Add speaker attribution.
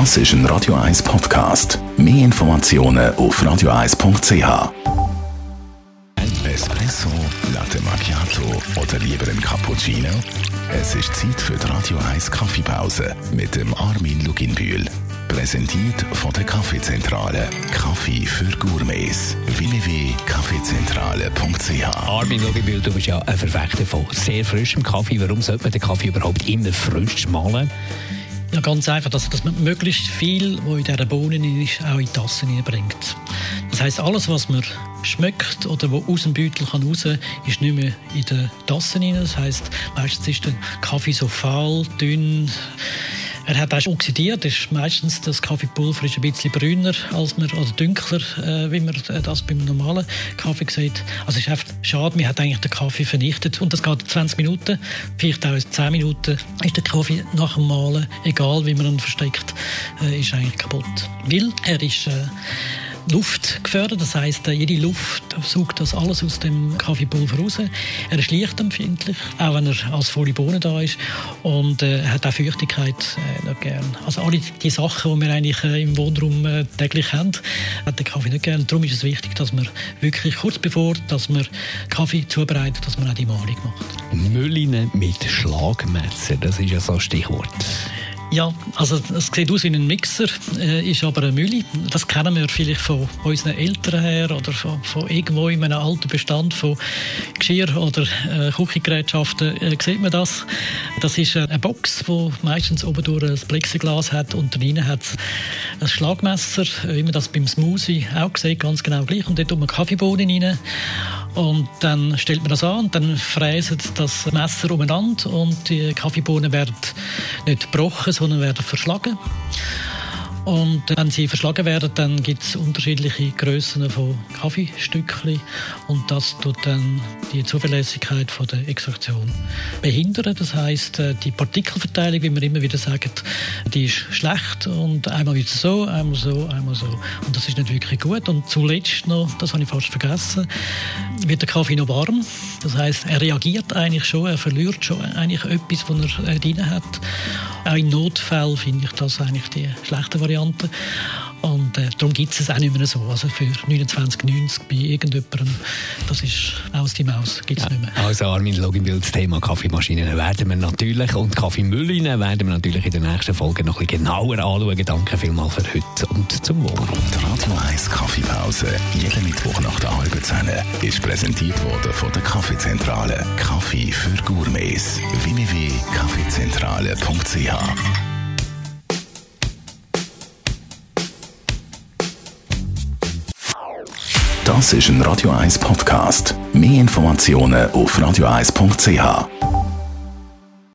Speaker 1: Das ist ein Radio 1 Podcast. Mehr Informationen auf radio1.ch. Espresso, Latte Macchiato oder lieber ein Cappuccino? Es ist Zeit für die Radio 1 Kaffeepause mit dem Armin Luginbühl. Präsentiert von der Kaffeezentrale. Kaffee für Gourmets. www.kaffeezentrale.ch
Speaker 2: Armin Luginbühl, du bist ja ein Verfechter von sehr frischem Kaffee. Warum sollte man den Kaffee überhaupt immer frisch malen?
Speaker 3: Ja, ganz einfach, dass, dass man möglichst viel, was in dieser Bohnen ist, auch in die Tassen hineinbringt. Das heißt, alles, was man schmeckt oder wo aus dem Beutel kann raus, ist nicht mehr in den Tassen hinein. Das heißt, meistens ist der Kaffee so fahl, dünn, er hat auch oxidiert, ist meistens das Kaffeepulver ist ein bisschen brüner als man, oder dunkler, äh, wie man das beim normalen Kaffee sieht. Also es ist einfach schade, man hat eigentlich den Kaffee vernichtet und das geht 20 Minuten, vielleicht auch 10 Minuten ist der Kaffee nach dem Malen, egal wie man ihn versteckt, äh, ist eigentlich kaputt. Weil er ist äh, Luft gefördert. Das heißt, jede Luft saugt das alles aus dem Kaffeepulver raus. Er ist lichtempfindlich, auch wenn er als volle Bohne da ist. Und äh, er hat auch Feuchtigkeit äh, nicht gern. Also alle die Sachen, die wir eigentlich äh, im Wohnraum äh, täglich haben, hat der Kaffee nicht gern. Darum ist es wichtig, dass man wirklich kurz bevor dass man Kaffee zubereitet, dass man auch die Mahlung macht.
Speaker 2: Mülline mit Schlagmesser, das ist ja so ein Stichwort.
Speaker 3: Ja, also es sieht aus wie ein Mixer, äh, ist aber eine Mühle. Das kennen wir vielleicht von unseren Eltern her oder von, von irgendwo in einem alten Bestand von Geschirr oder äh, Küchengerätschaften äh, sieht man das. Das ist eine Box, die meistens oben durch ein Plexiglas hat und drinnen hat ein Schlagmesser, wie man das beim Smoothie auch sieht, ganz genau gleich. Und dort tut man Kaffeebohnen rein und dann stellt man das an und dann fräset das Messer umeinander und die Kaffeebohnen werden nicht gebrochen, sondern werden verschlagen. Und wenn sie verschlagen werden, dann gibt es unterschiedliche Größen von Kaffeestückchen und das tut dann die Zuverlässigkeit von der Extraktion behindern. Das heißt, äh, die Partikelverteilung, wie wir immer wieder sagen, die ist schlecht und einmal wieder so, einmal so, einmal so und das ist nicht wirklich gut. Und zuletzt noch, das habe ich fast vergessen, wird der Kaffee noch warm. Das heißt, er reagiert eigentlich schon, er verliert schon eigentlich etwas, was er äh, drin hat. Auch in Notfällen finde ich das eigentlich die schlechte Variante. Und äh, darum gibt es es auch nicht mehr so. Also für 29,90 bei irgendjemandem, das ist aus die Maus, gibt es ja, nicht mehr.
Speaker 2: Also Armin Loginbild, das Thema Kaffeemaschinen werden wir natürlich und Kaffeemühlen werden wir natürlich in der nächsten Folge noch ein bisschen genauer anschauen. Danke vielmals für heute und zum Wohl.
Speaker 1: Die Radio 1 Kaffeepause, jeden Mittwoch nach der halben Zehn, ist präsentiert worden von der Kaffeezentrale. Kaffee für Gourmets. www.kaffeezentrale.ch Das ist ein Radio 1 Podcast. Mehr Informationen auf radio1.ch.